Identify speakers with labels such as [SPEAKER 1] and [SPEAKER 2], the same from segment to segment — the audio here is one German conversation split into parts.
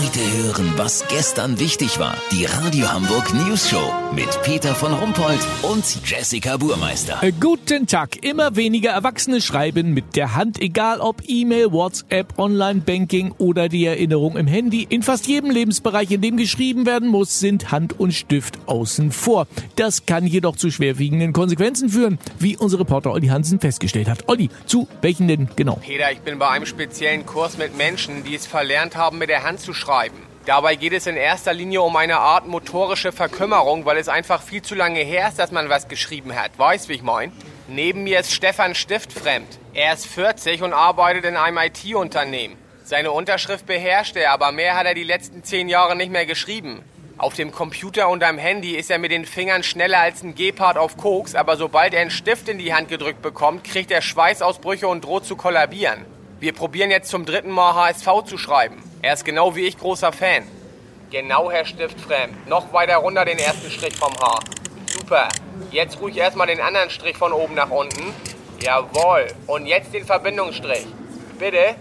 [SPEAKER 1] Heute hören, was gestern wichtig war. Die Radio Hamburg News Show mit Peter von Rumpold und Jessica Burmeister.
[SPEAKER 2] Äh, Guten Tag. Immer weniger Erwachsene schreiben mit der Hand, egal ob E-Mail, WhatsApp, Online-Banking oder die Erinnerung im Handy. In fast jedem Lebensbereich, in dem geschrieben werden muss, sind Hand und Stift außen vor. Das kann jedoch zu schwerwiegenden Konsequenzen führen, wie unser Reporter Olli Hansen festgestellt hat. Olli, zu welchen denn genau?
[SPEAKER 3] Peter, ich bin bei einem speziellen Kurs mit Menschen, die es verlernt haben, mit der Hand zu schreiben. Dabei geht es in erster Linie um eine Art motorische Verkümmerung, weil es einfach viel zu lange her ist, dass man was geschrieben hat. Weißt, wie ich mein? Neben mir ist Stefan Stiftfremd. Er ist 40 und arbeitet in einem IT-Unternehmen. Seine Unterschrift beherrscht er, aber mehr hat er die letzten zehn Jahre nicht mehr geschrieben. Auf dem Computer und am Handy ist er mit den Fingern schneller als ein Gepard auf Koks, aber sobald er einen Stift in die Hand gedrückt bekommt, kriegt er Schweißausbrüche und droht zu kollabieren. Wir probieren jetzt zum dritten Mal HSV zu schreiben. Er ist genau wie ich großer Fan. Genau, Herr Stiftfremd. Noch weiter runter den ersten Strich vom Haar. Super. Jetzt ruhig erstmal den anderen Strich von oben nach unten. Jawohl. Und jetzt den Verbindungsstrich. Bitte.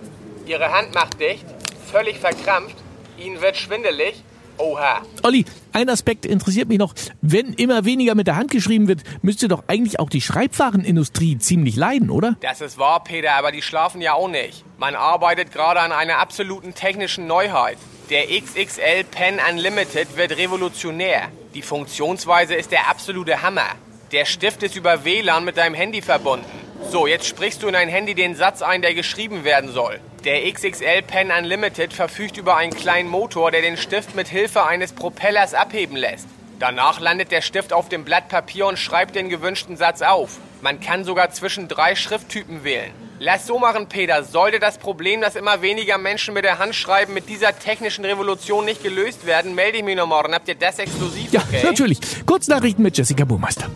[SPEAKER 3] Ihre Hand macht dicht. Völlig verkrampft. Ihnen wird schwindelig. Oha.
[SPEAKER 2] Olli, ein Aspekt interessiert mich noch. Wenn immer weniger mit der Hand geschrieben wird, müsste doch eigentlich auch die Schreibwarenindustrie ziemlich leiden, oder?
[SPEAKER 3] Das ist wahr, Peter, aber die schlafen ja auch nicht. Man arbeitet gerade an einer absoluten technischen Neuheit. Der XXL Pen Unlimited wird revolutionär. Die Funktionsweise ist der absolute Hammer. Der Stift ist über WLAN mit deinem Handy verbunden. So, jetzt sprichst du in dein Handy den Satz ein, der geschrieben werden soll. Der XXL Pen Unlimited verfügt über einen kleinen Motor, der den Stift mit Hilfe eines Propellers abheben lässt. Danach landet der Stift auf dem Blatt Papier und schreibt den gewünschten Satz auf. Man kann sogar zwischen drei Schrifttypen wählen. Lass so machen, Peter. Sollte das Problem, dass immer weniger Menschen mit der Hand schreiben, mit dieser technischen Revolution nicht gelöst werden, melde ich mich noch morgen. Habt ihr das exklusiv?
[SPEAKER 2] Ja,
[SPEAKER 3] okay?
[SPEAKER 2] natürlich. Kurznachrichten mit Jessica Burmeister.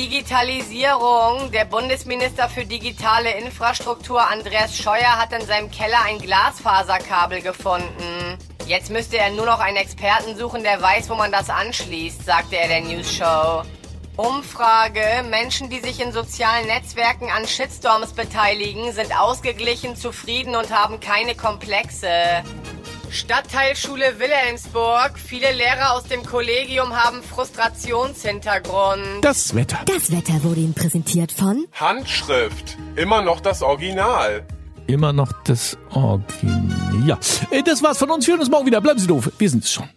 [SPEAKER 4] Digitalisierung. Der Bundesminister für digitale Infrastruktur Andreas Scheuer hat in seinem Keller ein Glasfaserkabel gefunden. Jetzt müsste er nur noch einen Experten suchen, der weiß, wo man das anschließt, sagte er der News Show. Umfrage. Menschen, die sich in sozialen Netzwerken an Shitstorms beteiligen, sind ausgeglichen, zufrieden und haben keine Komplexe. Stadtteilschule Wilhelmsburg. Viele Lehrer aus dem Kollegium haben Frustrationshintergrund.
[SPEAKER 2] Das Wetter.
[SPEAKER 5] Das Wetter wurde Ihnen präsentiert von
[SPEAKER 6] Handschrift. Immer noch das Original.
[SPEAKER 2] Immer noch das Original. Ja, äh, das war's von uns. Wir hören uns morgen wieder. Bleiben Sie doof. Wir sind's schon.